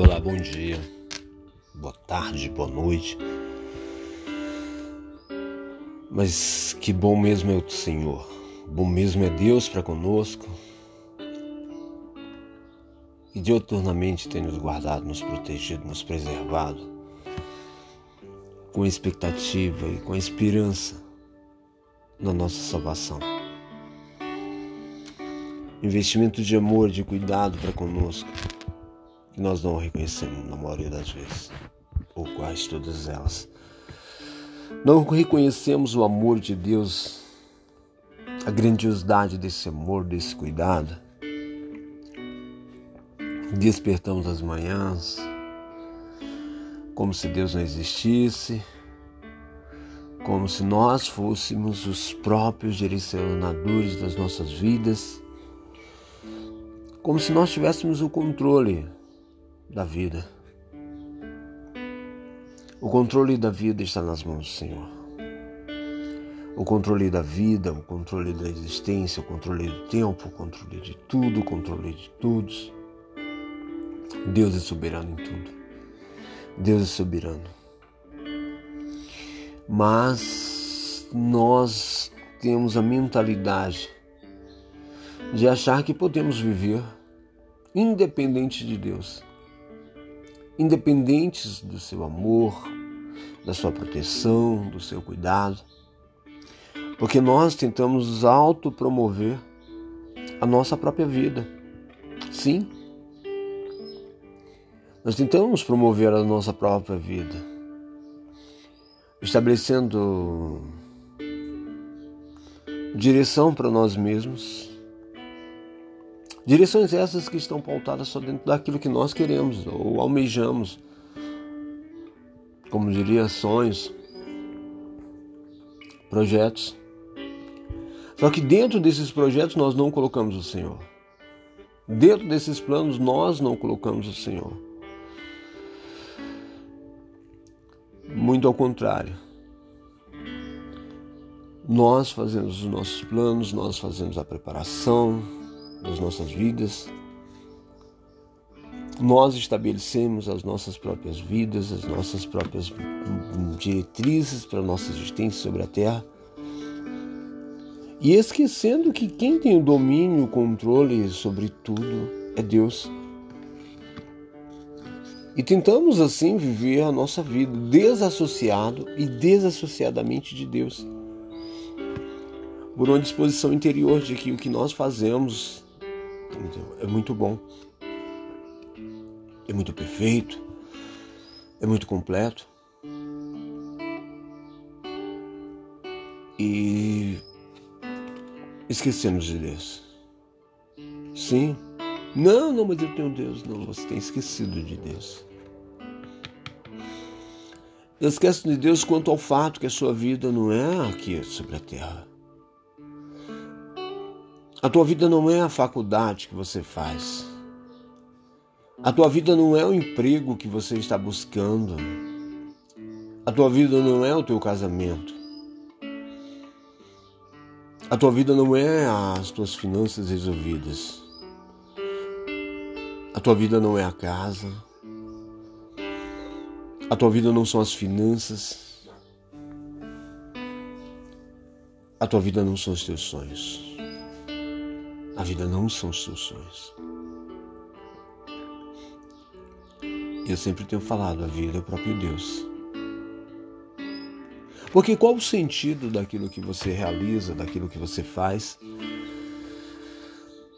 Olá, bom dia, boa tarde, boa noite. Mas que bom mesmo é o Senhor, bom mesmo é Deus para conosco. E dioturnamente tem nos guardado, nos protegido, nos preservado, com expectativa e com esperança na nossa salvação. Investimento de amor, de cuidado para conosco que nós não reconhecemos na maioria das vezes, ou quase todas elas. Não reconhecemos o amor de Deus, a grandiosidade desse amor, desse cuidado. Despertamos as manhãs como se Deus não existisse, como se nós fôssemos os próprios direcionadores das nossas vidas, como se nós tivéssemos o controle da vida. O controle da vida está nas mãos do Senhor. O controle da vida, o controle da existência, o controle do tempo, o controle de tudo, o controle de todos. Deus é soberano em tudo. Deus é soberano. Mas nós temos a mentalidade de achar que podemos viver independente de Deus independentes do seu amor, da sua proteção, do seu cuidado. Porque nós tentamos autopromover a nossa própria vida. Sim. Nós tentamos promover a nossa própria vida, estabelecendo direção para nós mesmos, Direções essas que estão pautadas só dentro daquilo que nós queremos ou almejamos. Como diria, sonhos, projetos. Só que dentro desses projetos nós não colocamos o Senhor. Dentro desses planos nós não colocamos o Senhor. Muito ao contrário. Nós fazemos os nossos planos, nós fazemos a preparação, das nossas vidas. Nós estabelecemos as nossas próprias vidas, as nossas próprias diretrizes para a nossa existência sobre a Terra. E esquecendo que quem tem o domínio, o controle sobre tudo é Deus. E tentamos assim viver a nossa vida desassociado e desassociadamente de Deus. Por uma disposição interior de que o que nós fazemos é muito bom, é muito perfeito, é muito completo. E esquecemos de Deus. Sim. Não, não, mas eu tenho Deus. Não, você tem esquecido de Deus. Esquece de Deus quanto ao fato que a sua vida não é aqui sobre a terra. A tua vida não é a faculdade que você faz. A tua vida não é o emprego que você está buscando. A tua vida não é o teu casamento. A tua vida não é as tuas finanças resolvidas. A tua vida não é a casa. A tua vida não são as finanças. A tua vida não são os teus sonhos. A vida não são seus sonhos. Eu sempre tenho falado, a vida é o próprio Deus. Porque qual o sentido daquilo que você realiza, daquilo que você faz,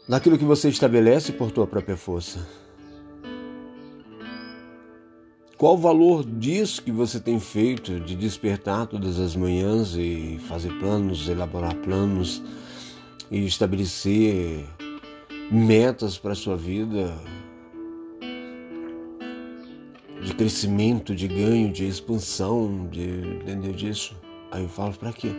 daquilo que você estabelece por tua própria força? Qual o valor disso que você tem feito de despertar todas as manhãs e fazer planos, elaborar planos, e estabelecer metas para a sua vida de crescimento, de ganho, de expansão, de entender disso. Aí eu falo para quê?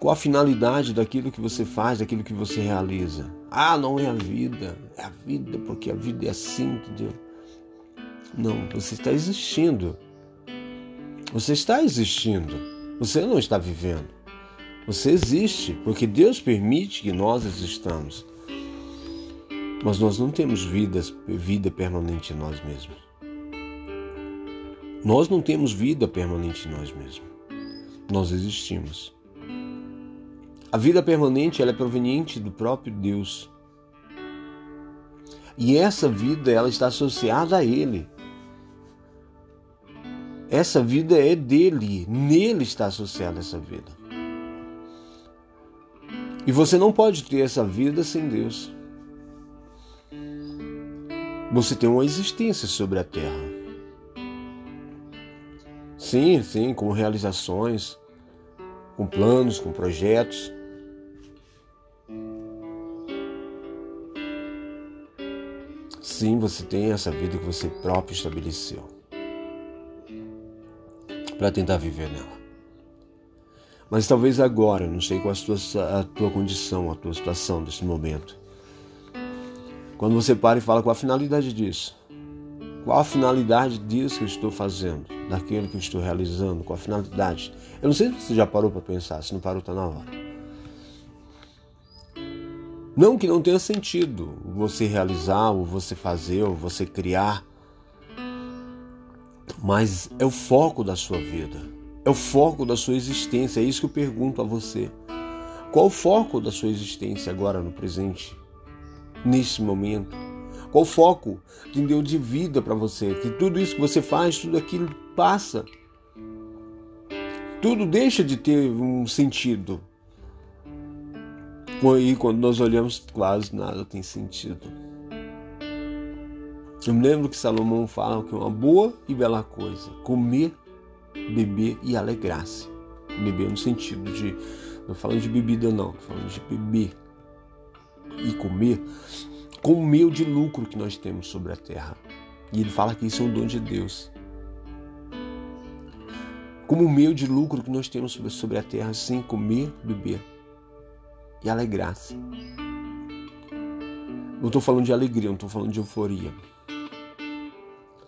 Qual a finalidade daquilo que você faz, daquilo que você realiza? Ah, não é a vida, é a vida porque a vida é assim, entendeu? Não, você está existindo. Você está existindo. Você não está vivendo. Você existe porque Deus permite que nós existamos. Mas nós não temos vidas, vida permanente em nós mesmos. Nós não temos vida permanente em nós mesmos. Nós existimos. A vida permanente ela é proveniente do próprio Deus. E essa vida ela está associada a Ele. Essa vida é dele, nele está associada essa vida. E você não pode ter essa vida sem Deus. Você tem uma existência sobre a terra. Sim, sim, com realizações, com planos, com projetos. Sim, você tem essa vida que você próprio estabeleceu para tentar viver nela. Mas talvez agora, não sei qual a tua, a tua condição, a tua situação desse momento. Quando você para e fala qual a finalidade disso? Qual a finalidade disso que eu estou fazendo? Daquilo que eu estou realizando? Qual a finalidade? Eu não sei se você já parou para pensar, se não parou, está na hora. Não que não tenha sentido você realizar, ou você fazer, ou você criar mas é o foco da sua vida, é o foco da sua existência. É isso que eu pergunto a você. Qual o foco da sua existência agora no presente, nesse momento? Qual o foco entendeu, de vida para você? Que tudo isso que você faz, tudo aquilo passa. Tudo deixa de ter um sentido. E quando nós olhamos, quase nada tem sentido. Eu me lembro que Salomão fala que é uma boa e bela coisa comer, beber e alegrar-se. Beber no sentido de, não falando de bebida não, falando de beber e comer com o meio de lucro que nós temos sobre a terra. E ele fala que isso é um dom de Deus. Como o meio de lucro que nós temos sobre, a terra, sim, comer, beber e alegrar-se. Não estou falando de alegria, não estou falando de euforia.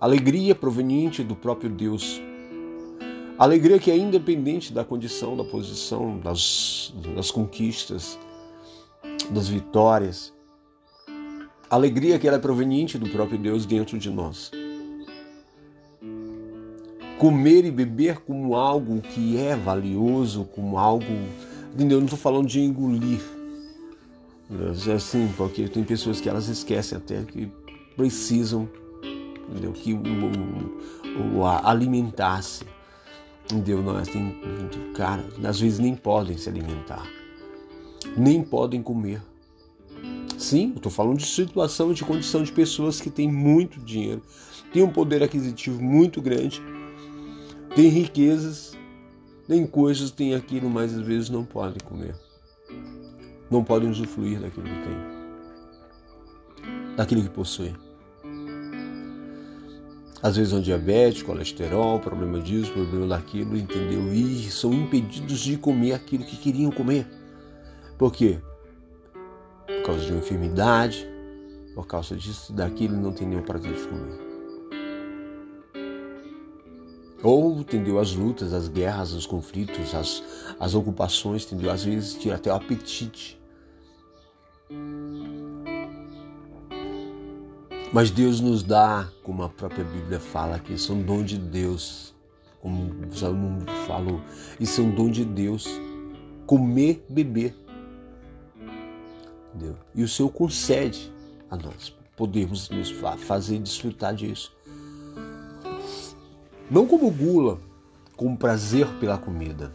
Alegria proveniente do próprio Deus. Alegria que é independente da condição, da posição, das, das conquistas, das vitórias. Alegria que ela é proveniente do próprio Deus dentro de nós. Comer e beber como algo que é valioso, como algo. Entendeu? Eu não estou falando de engolir. É assim, porque tem pessoas que elas esquecem até que precisam entendeu? que o, alimentasse. Entendeu? Não, assim, cara, às vezes nem podem se alimentar, nem podem comer. Sim, eu estou falando de situação, de condição de pessoas que têm muito dinheiro, têm um poder aquisitivo muito grande, têm riquezas, têm coisas, têm aquilo, mas às vezes não podem comer. Não podem usufruir daquilo que têm, daquilo que possuem. Às vezes um diabetes, colesterol, problema disso, problema daquilo, entendeu? E são impedidos de comer aquilo que queriam comer. Por quê? Por causa de uma enfermidade, por causa disso daquilo, não tem nenhum prazer de comer. Ou, entendeu? As lutas, as guerras, os conflitos, as, as ocupações, entendeu? Às vezes tira até o apetite Mas Deus nos dá, como a própria Bíblia fala que são dom de Deus, como o Salomão falou, isso é um dom de Deus. Comer, beber. Entendeu? E o Senhor concede a nós podemos nos fazer desfrutar disso. Não como gula, como prazer pela comida,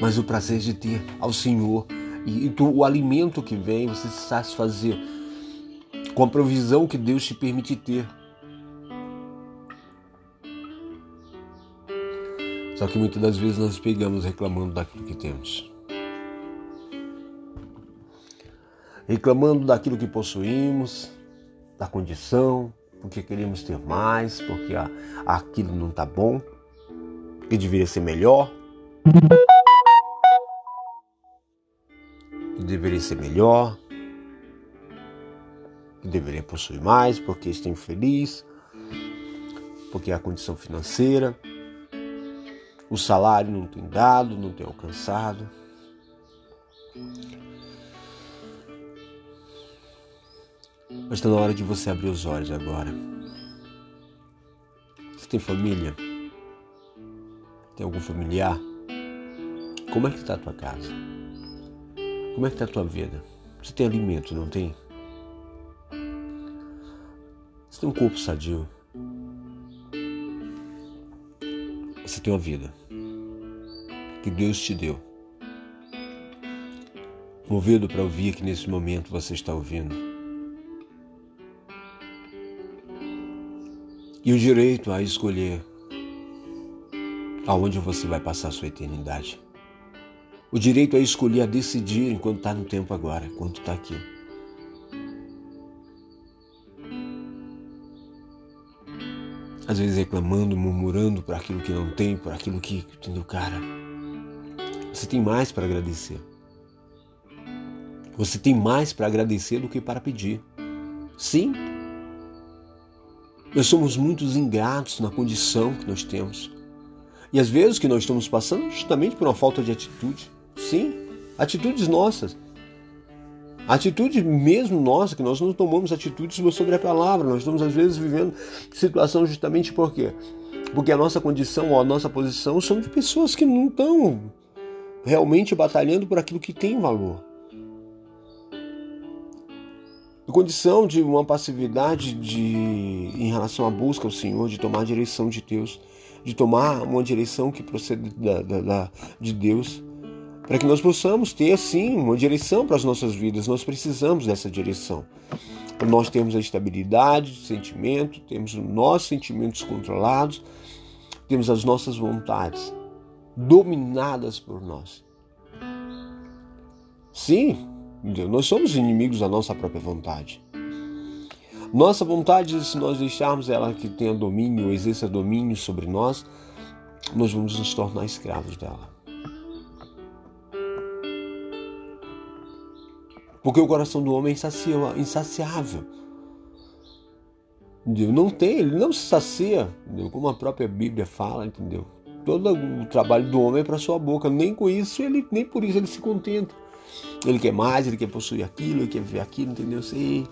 mas o prazer de ter ao Senhor e, e o alimento que vem, você se satisfazer com a provisão que Deus te permite ter. Só que muitas das vezes nós pegamos reclamando daquilo que temos. Reclamando daquilo que possuímos, da condição, porque queremos ter mais, porque aquilo não está bom, que deveria ser melhor. Deveria ser melhor deveria possuir mais, porque está infeliz, porque é a condição financeira, o salário não tem dado, não tem alcançado. Mas está na hora de você abrir os olhos agora. Você tem família? Tem algum familiar? Como é que está a tua casa? Como é que está a tua vida? Você tem alimento, não tem? Tem um corpo sadio? Você tem uma vida que Deus te deu. Movido para ouvir que nesse momento você está ouvindo. E o direito a escolher aonde você vai passar a sua eternidade. O direito a escolher, a decidir enquanto está no tempo agora, enquanto está aqui. Às vezes reclamando, murmurando por aquilo que não tem, por aquilo que, entendeu, cara? Você tem mais para agradecer. Você tem mais para agradecer do que para pedir. Sim. Nós somos muitos ingratos na condição que nós temos. E às vezes que nós estamos passando justamente por uma falta de atitude. Sim, atitudes nossas. Atitude mesmo nossa, que nós não tomamos atitudes sobre a palavra. Nós estamos às vezes vivendo situação justamente por quê? Porque a nossa condição ou a nossa posição são de pessoas que não estão realmente batalhando por aquilo que tem valor. A condição de uma passividade de, em relação à busca ao Senhor, de tomar a direção de Deus, de tomar uma direção que procede da, da, da de Deus para que nós possamos ter, sim, uma direção para as nossas vidas. Nós precisamos dessa direção. Nós termos a estabilidade de sentimento, temos os nossos sentimentos controlados, temos as nossas vontades dominadas por nós. Sim, nós somos inimigos da nossa própria vontade. Nossa vontade, se nós deixarmos ela que tenha domínio, exerça domínio sobre nós, nós vamos nos tornar escravos dela. Porque o coração do homem é insaciável. Entendeu? Não tem, ele não se sacia, entendeu? como a própria Bíblia fala, entendeu? Todo o trabalho do homem é para sua boca, nem com isso ele, nem por isso ele se contenta. Ele quer mais, ele quer possuir aquilo, ele quer ver aquilo, entendeu? Sei.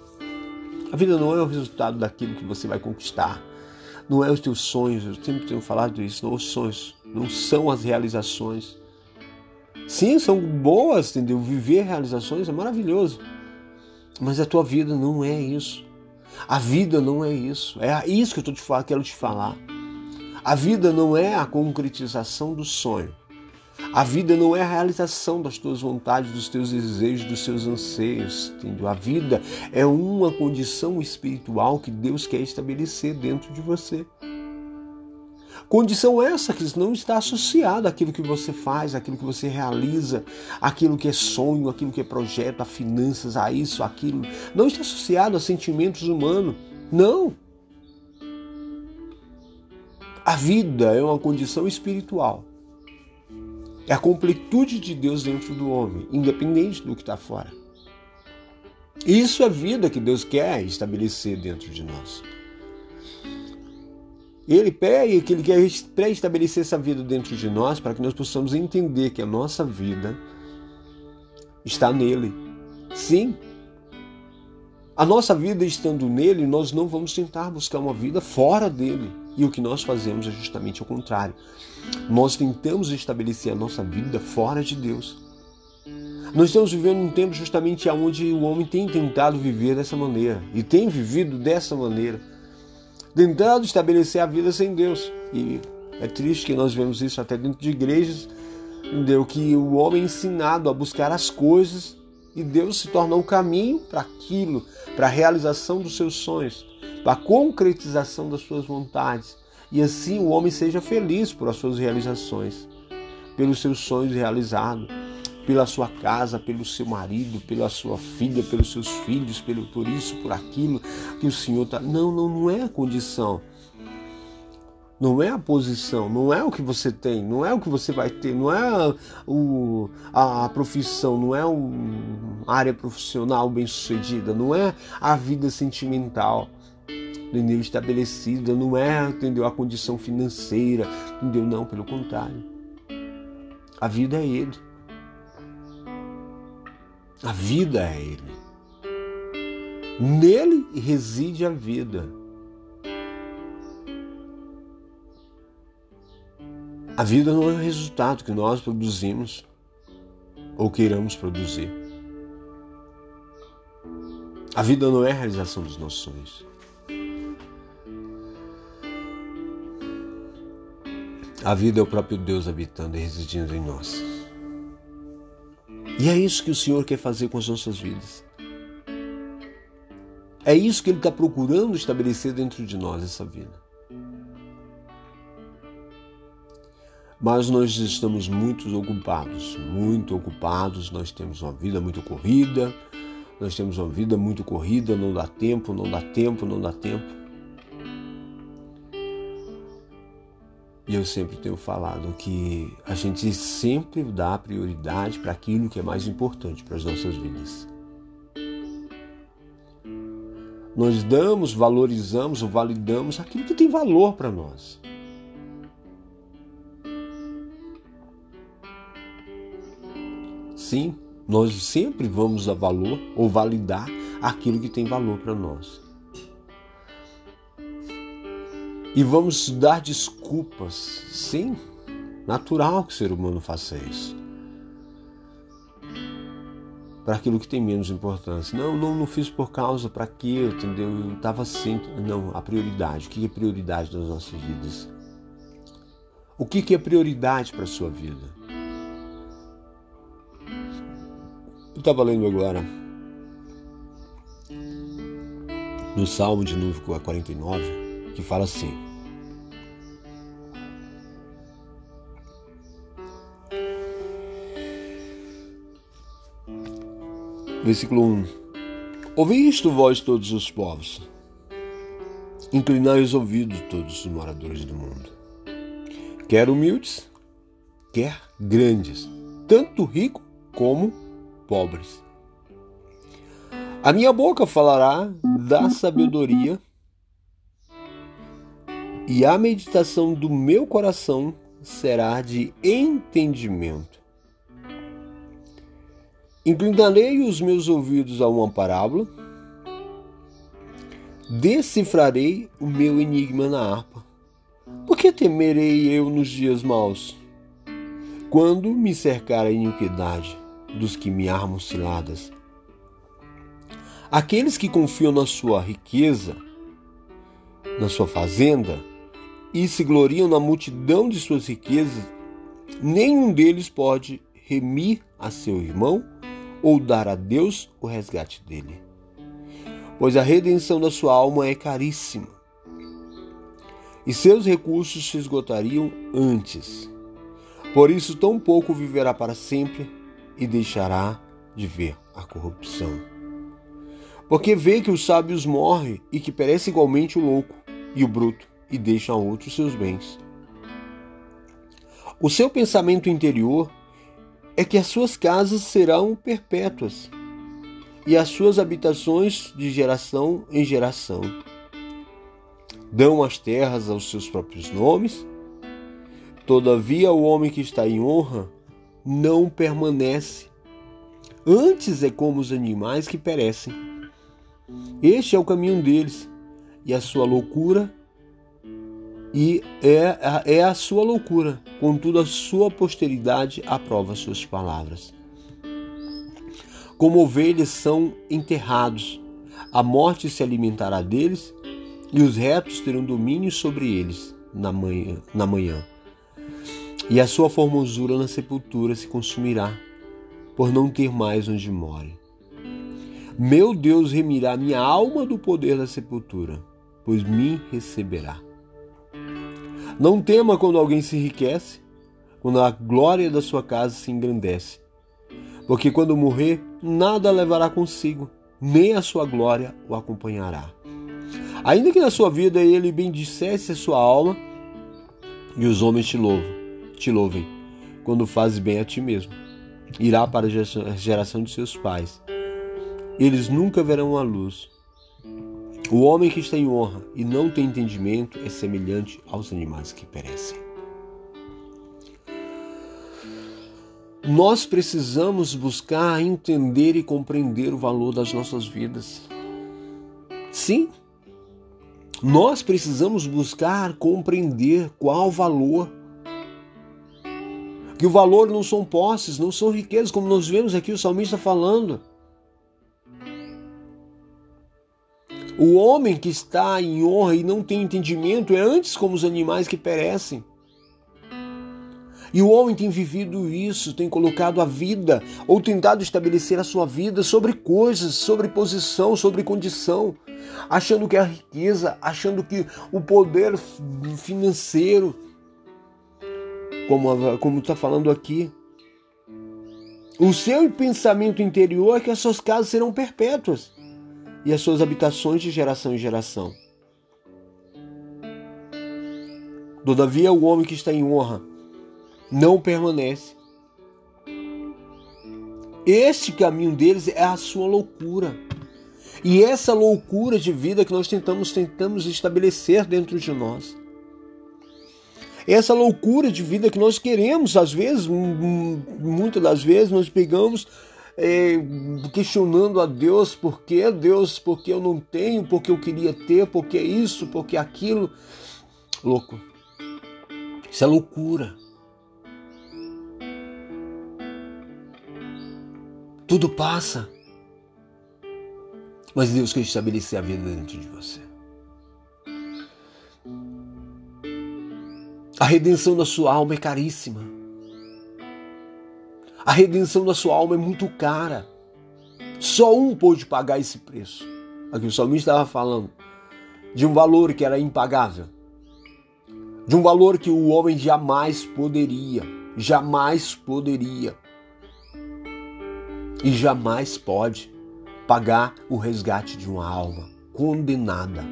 A vida não é o resultado daquilo que você vai conquistar. Não é os teus sonhos, eu sempre tenho falado isso, não os sonhos, não são as realizações. Sim, são boas, entendeu? Viver realizações é maravilhoso. Mas a tua vida não é isso. A vida não é isso. É isso que eu tô te falando, quero te falar. A vida não é a concretização do sonho. A vida não é a realização das tuas vontades, dos teus desejos, dos seus anseios, entendeu? A vida é uma condição espiritual que Deus quer estabelecer dentro de você. Condição essa que não está associada àquilo que você faz, àquilo que você realiza, àquilo que é sonho, àquilo que é projeto, a finanças, a isso, aquilo. Não está associado a sentimentos humanos. Não. A vida é uma condição espiritual. É a completude de Deus dentro do homem, independente do que está fora. Isso é a vida que Deus quer estabelecer dentro de nós. Ele pede que ele quer pré-estabelecer essa vida dentro de nós para que nós possamos entender que a nossa vida está nele. Sim. A nossa vida estando nele, nós não vamos tentar buscar uma vida fora dele. E o que nós fazemos é justamente o contrário. Nós tentamos estabelecer a nossa vida fora de Deus. Nós estamos vivendo um tempo justamente onde o homem tem tentado viver dessa maneira e tem vivido dessa maneira tentando estabelecer a vida sem Deus. E é triste que nós vemos isso até dentro de igrejas, entendeu? Que o homem é ensinado a buscar as coisas e Deus se torna um caminho para aquilo, para a realização dos seus sonhos, para a concretização das suas vontades. E assim o homem seja feliz por as suas realizações, pelos seus sonhos realizados pela sua casa, pelo seu marido, pela sua filha, pelos seus filhos, pelo por isso, por aquilo que o Senhor está. Não, não, não é a condição. Não é a posição, não é o que você tem, não é o que você vai ter, não é o, a, a profissão, não é uma área profissional bem sucedida, não é a vida sentimental entendeu? estabelecida, não é entendeu? a condição financeira, entendeu? Não, pelo contrário. A vida é Ele. A vida é Ele. Nele reside a vida. A vida não é o resultado que nós produzimos ou queiramos produzir. A vida não é a realização dos nossos sonhos. A vida é o próprio Deus habitando e residindo em nós. E é isso que o Senhor quer fazer com as nossas vidas. É isso que Ele está procurando estabelecer dentro de nós, essa vida. Mas nós estamos muito ocupados, muito ocupados, nós temos uma vida muito corrida, nós temos uma vida muito corrida, não dá tempo, não dá tempo, não dá tempo. E eu sempre tenho falado que a gente sempre dá prioridade para aquilo que é mais importante para as nossas vidas. Nós damos, valorizamos ou validamos aquilo que tem valor para nós. Sim, nós sempre vamos dar valor ou validar aquilo que tem valor para nós. E vamos dar desculpas. Sim, natural que o ser humano faça isso. Para aquilo que tem menos importância. Não, não, não fiz por causa, para quê, entendeu? Eu estava sempre. Não, a prioridade. O que é prioridade das nossas vidas? O que é prioridade para a sua vida? Eu estava lendo agora no Salmo de número 49 que fala assim: Versículo 1: Ouvi isto, vós todos os povos, inclinai os ouvidos, todos os moradores do mundo, quer humildes, quer grandes, tanto ricos como pobres. A minha boca falará da sabedoria e a meditação do meu coração será de entendimento. Inclinarei os meus ouvidos a uma parábola, decifrarei o meu enigma na harpa. Por que temerei eu nos dias maus? Quando me cercar a iniquidade dos que me armam ciladas. Aqueles que confiam na sua riqueza, na sua fazenda, e se gloriam na multidão de suas riquezas, nenhum deles pode remir a seu irmão ou dar a Deus o resgate dele. Pois a redenção da sua alma é caríssima, e seus recursos se esgotariam antes. Por isso, tão pouco viverá para sempre e deixará de ver a corrupção. Porque vê que os sábios morrem e que perece igualmente o louco e o bruto e deixa a outros seus bens. O seu pensamento interior é que as suas casas serão perpétuas e as suas habitações de geração em geração. Dão as terras aos seus próprios nomes, todavia o homem que está em honra não permanece. Antes é como os animais que perecem. Este é o caminho deles, e a sua loucura e é, é a sua loucura, contudo a sua posteridade aprova suas palavras. Como ovelhas são enterrados, a morte se alimentará deles, e os retos terão domínio sobre eles na manhã. Na manhã. E a sua formosura na sepultura se consumirá, por não ter mais onde more. Meu Deus remirá minha alma do poder da sepultura, pois me receberá. Não tema quando alguém se enriquece, quando a glória da sua casa se engrandece. Porque quando morrer, nada levará consigo, nem a sua glória o acompanhará. Ainda que na sua vida ele bendissesse a sua alma, e os homens te te louvem, quando fazes bem a ti mesmo. Irá para a geração de seus pais. Eles nunca verão a luz, o homem que está em honra e não tem entendimento é semelhante aos animais que perecem. Nós precisamos buscar entender e compreender o valor das nossas vidas. Sim, nós precisamos buscar compreender qual o valor. Que o valor não são posses, não são riquezas, como nós vemos aqui o salmista falando. O homem que está em honra e não tem entendimento é antes como os animais que perecem. E o homem tem vivido isso, tem colocado a vida ou tentado estabelecer a sua vida sobre coisas, sobre posição, sobre condição, achando que a riqueza, achando que o poder financeiro, como como está falando aqui, o seu pensamento interior é que as suas casas serão perpétuas e as suas habitações de geração em geração. Todavia, o homem que está em honra não permanece. Este caminho deles é a sua loucura. E essa loucura de vida que nós tentamos tentamos estabelecer dentro de nós. Essa loucura de vida que nós queremos, às vezes, muitas das vezes, nós pegamos é, questionando a Deus por que Deus, porque eu não tenho, porque eu queria ter, porque isso, porque aquilo. Louco. Isso é loucura. Tudo passa. Mas Deus quer estabelecer a vida dentro de você. A redenção da sua alma é caríssima. A redenção da sua alma é muito cara. Só um pôde pagar esse preço. Aqui o salmista estava falando de um valor que era impagável. De um valor que o homem jamais poderia, jamais poderia e jamais pode pagar o resgate de uma alma condenada.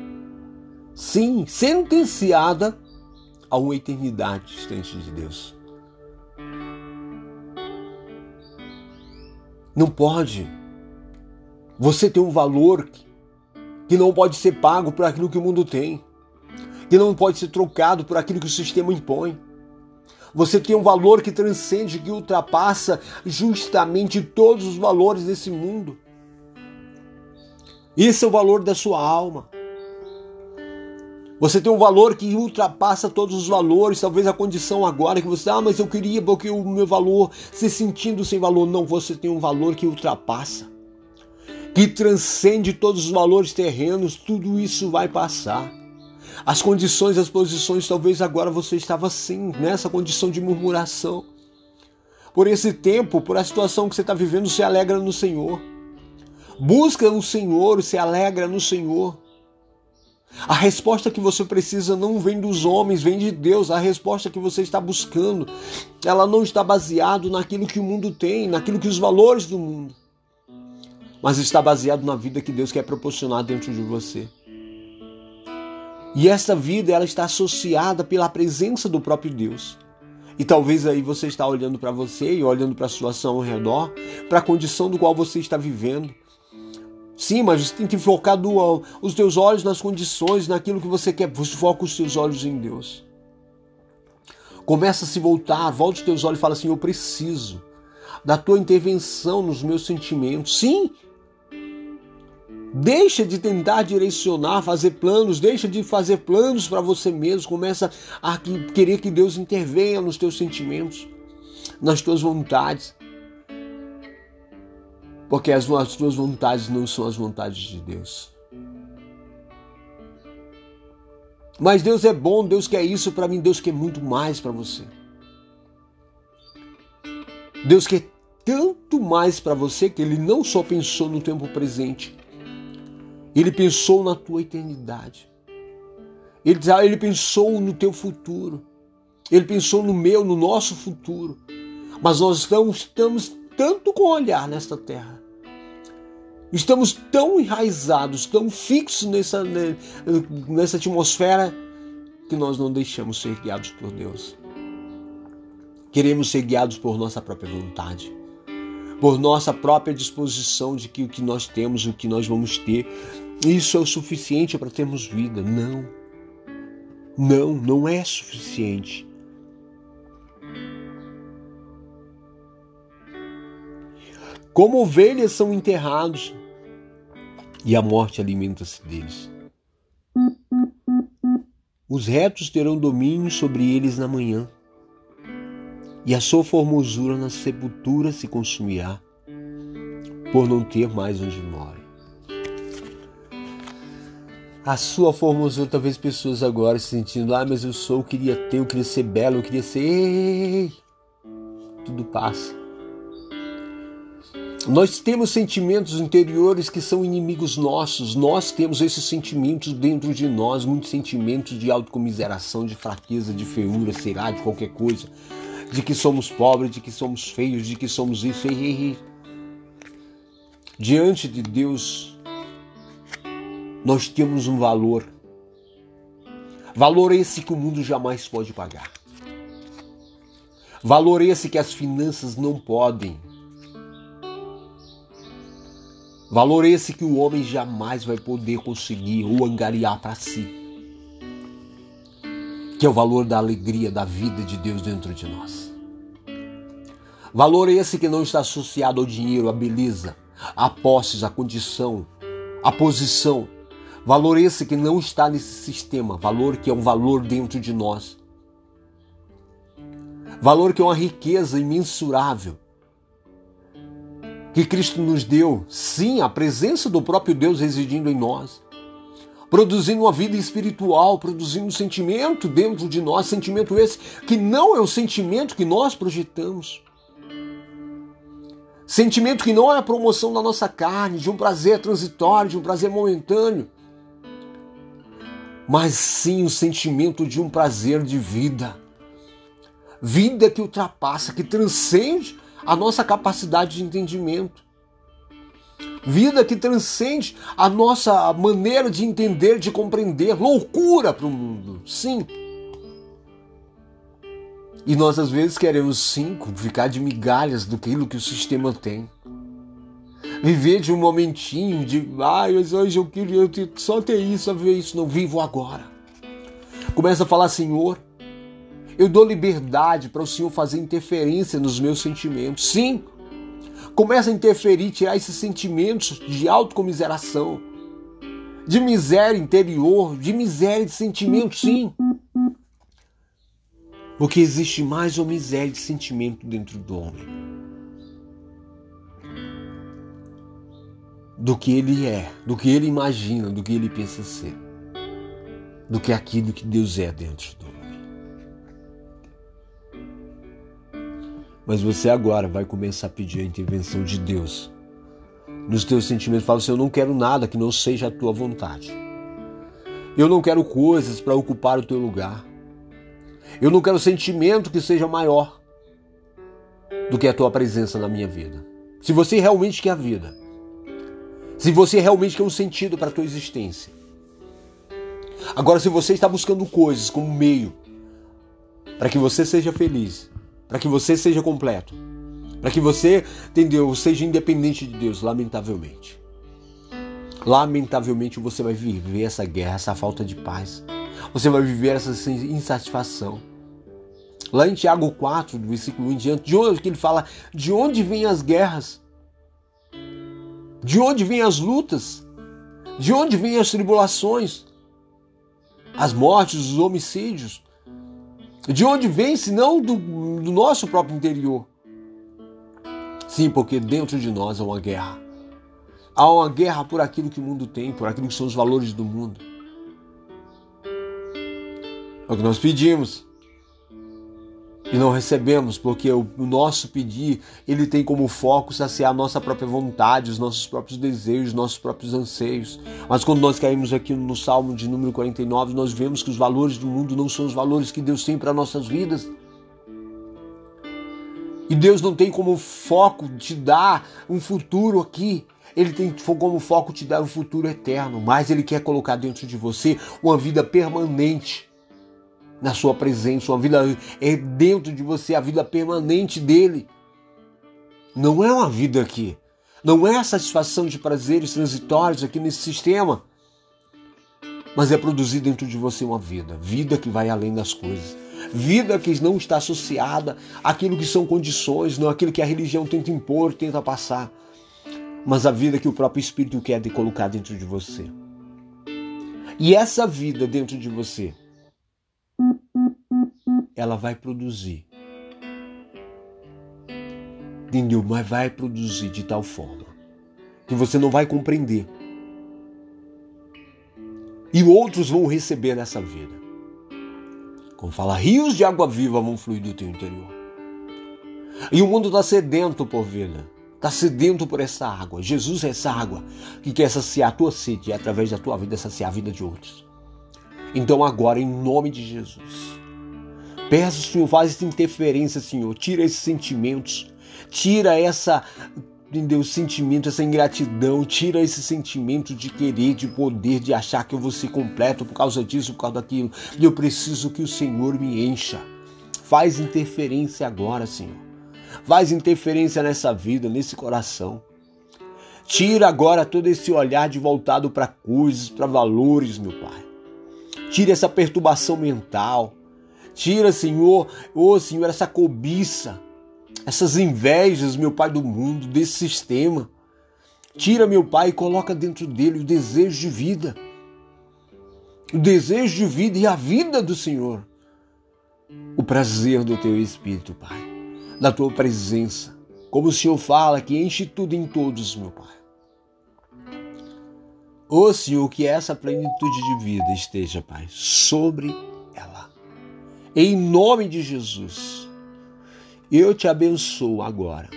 Sim, sentenciada a uma eternidade distante de Deus. Não pode. Você tem um valor que não pode ser pago por aquilo que o mundo tem, que não pode ser trocado por aquilo que o sistema impõe. Você tem um valor que transcende, que ultrapassa justamente todos os valores desse mundo. Esse é o valor da sua alma. Você tem um valor que ultrapassa todos os valores, talvez a condição agora que você, ah, mas eu queria porque o meu valor, se sentindo sem valor. Não, você tem um valor que ultrapassa, que transcende todos os valores terrenos, tudo isso vai passar as condições, as posições, talvez agora você estava assim, nessa condição de murmuração. Por esse tempo, por a situação que você está vivendo, se alegra no Senhor. Busca o Senhor, se alegra no Senhor. A resposta que você precisa não vem dos homens, vem de Deus. A resposta que você está buscando, ela não está baseada naquilo que o mundo tem, naquilo que os valores do mundo, mas está baseado na vida que Deus quer proporcionar dentro de você. E essa vida ela está associada pela presença do próprio Deus. E talvez aí você está olhando para você e olhando para a situação ao redor, para a condição do qual você está vivendo. Sim, mas você tem que focar do, os teus olhos nas condições, naquilo que você quer. Você foca os teus olhos em Deus. Começa a se voltar, volta os teus olhos e fala assim: Eu preciso da tua intervenção nos meus sentimentos. Sim, Deixa de tentar direcionar, fazer planos, deixa de fazer planos para você mesmo, começa a querer que Deus intervenha nos teus sentimentos, nas tuas vontades. Porque as, as tuas vontades não são as vontades de Deus. Mas Deus é bom, Deus quer isso para mim, Deus quer muito mais para você. Deus quer tanto mais para você que ele não só pensou no tempo presente, ele pensou na tua eternidade. Ele, ele pensou no teu futuro. Ele pensou no meu, no nosso futuro. Mas nós estamos, estamos tanto com olhar nesta terra. Estamos tão enraizados, tão fixos nessa, nessa atmosfera que nós não deixamos ser guiados por Deus. Queremos ser guiados por nossa própria vontade por nossa própria disposição de que o que nós temos, o que nós vamos ter, isso é o suficiente para termos vida. Não. Não, não é suficiente. Como ovelhas são enterrados, e a morte alimenta-se deles. Os retos terão domínio sobre eles na manhã, e a sua formosura na sepultura se consumirá, por não ter mais onde mora. A sua formosura, talvez pessoas agora se sentindo, ah, mas eu sou, eu queria ter, eu queria ser belo, eu queria ser. Ei, tudo passa. Nós temos sentimentos interiores que são inimigos nossos. Nós temos esses sentimentos dentro de nós, muitos sentimentos de autocomiseração, de fraqueza, de feiura, sei lá, de qualquer coisa. De que somos pobres, de que somos feios, de que somos isso. Diante de Deus, nós temos um valor. Valor esse que o mundo jamais pode pagar. Valor esse que as finanças não podem Valor esse que o homem jamais vai poder conseguir ou angariar para si. Que é o valor da alegria da vida de Deus dentro de nós. Valor esse que não está associado ao dinheiro, à beleza, a posses, à condição, à posição. Valor esse que não está nesse sistema, valor que é um valor dentro de nós. Valor que é uma riqueza imensurável que Cristo nos deu, sim, a presença do próprio Deus residindo em nós, produzindo uma vida espiritual, produzindo um sentimento dentro de nós, sentimento esse que não é o sentimento que nós projetamos. Sentimento que não é a promoção da nossa carne, de um prazer transitório, de um prazer momentâneo, mas sim o sentimento de um prazer de vida. Vida que ultrapassa, que transcende a nossa capacidade de entendimento. Vida que transcende a nossa maneira de entender, de compreender. Loucura para o mundo, sim. E nós às vezes queremos sim ficar de migalhas do que o sistema tem. Viver de um momentinho de, ai, ah, hoje eu queria só ter isso, só ver isso, não vivo agora. Começa a falar, Senhor, eu dou liberdade para o Senhor fazer interferência nos meus sentimentos. Sim, começa a interferir, tirar esses sentimentos de autocomiseração, de miséria interior, de miséria de sentimento, sim. Porque existe mais uma miséria de sentimento dentro do homem do que ele é, do que ele imagina, do que ele pensa ser, do que aquilo que Deus é dentro do Mas você agora vai começar a pedir a intervenção de Deus. Nos teus sentimentos, fala assim: Eu não quero nada que não seja a tua vontade. Eu não quero coisas para ocupar o teu lugar. Eu não quero sentimento que seja maior do que a tua presença na minha vida. Se você realmente quer a vida, se você realmente quer um sentido para a tua existência. Agora, se você está buscando coisas como meio para que você seja feliz, para que você seja completo, para que você, entendeu, seja independente de Deus, lamentavelmente. Lamentavelmente você vai viver essa guerra, essa falta de paz. Você vai viver essa insatisfação. Lá em Tiago 4, do versículo 1 em diante, de onde que ele fala de onde vêm as guerras? De onde vêm as lutas? De onde vêm as tribulações? As mortes, os homicídios? De onde vem, senão do, do nosso próprio interior? Sim, porque dentro de nós há uma guerra. Há uma guerra por aquilo que o mundo tem, por aquilo que são os valores do mundo. É o que nós pedimos e não recebemos, porque o nosso pedir, ele tem como foco saciar a nossa própria vontade, os nossos próprios desejos, os nossos próprios anseios. Mas quando nós caímos aqui no Salmo de número 49, nós vemos que os valores do mundo não são os valores que Deus tem para nossas vidas. E Deus não tem como foco te dar um futuro aqui. Ele tem como foco te dar um futuro eterno, mas ele quer colocar dentro de você uma vida permanente na sua presença, uma vida é dentro de você, a vida permanente dele. Não é uma vida aqui. Não é a satisfação de prazeres transitórios aqui nesse sistema. Mas é produzir dentro de você uma vida, vida que vai além das coisas. Vida que não está associada àquilo que são condições, não aquilo que a religião tenta impor, tenta passar. mas a vida que o próprio Espírito quer de colocar dentro de você. E essa vida dentro de você, ela vai produzir. Entendeu? Mas vai produzir de tal forma que você não vai compreender. E outros vão receber nessa vida. Como fala, rios de água viva vão fluir do teu interior. E o mundo está sedento por vida. Está sedento por essa água. Jesus é essa água que quer saciar a tua sede e através da tua vida saciar a vida de outros. Então agora, em nome de Jesus, peço, Senhor, faz essa interferência, Senhor. Tira esses sentimentos. Tira essa entendeu? sentimento, essa ingratidão, tira esse sentimento de querer, de poder, de achar que eu vou ser completo por causa disso, por causa daquilo. E eu preciso que o Senhor me encha. Faz interferência agora, Senhor. Faz interferência nessa vida, nesse coração. Tira agora todo esse olhar de voltado para coisas, para valores, meu Pai. Tira essa perturbação mental. Tira, Senhor, ô oh, Senhor, essa cobiça essas invejas, meu Pai, do mundo, desse sistema. Tira, meu Pai, e coloca dentro dele o desejo de vida. O desejo de vida e a vida do Senhor. O prazer do teu Espírito, Pai. Da tua presença. Como o Senhor fala, que enche tudo em todos, meu Pai. Ô Senhor, que essa plenitude de vida esteja, Pai, sobre. Em nome de Jesus. Eu te abençoo agora.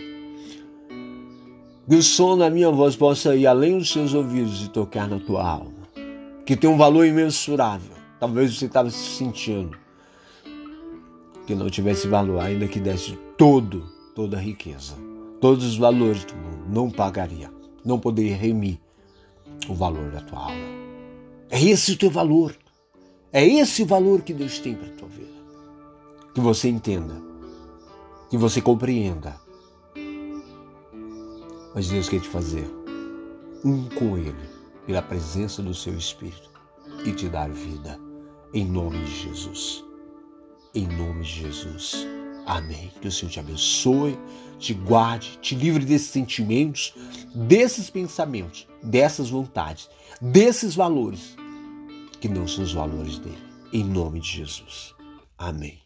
Que o som da minha voz possa ir além dos seus ouvidos e tocar na tua alma. Que tem um valor imensurável. Talvez você estava se sentindo que não tivesse valor, ainda que desse todo, toda a riqueza, todos os valores do mundo, não pagaria, não poderia remir o valor da tua alma. É esse o teu valor. É esse o valor que Deus tem para a tua vida. Que você entenda que você compreenda. Mas Deus quer te fazer um com Ele, pela presença do seu Espírito, e te dar vida, em nome de Jesus. Em nome de Jesus. Amém. Que o Senhor te abençoe, te guarde, te livre desses sentimentos, desses pensamentos, dessas vontades, desses valores que não são os valores dele. Em nome de Jesus. Amém.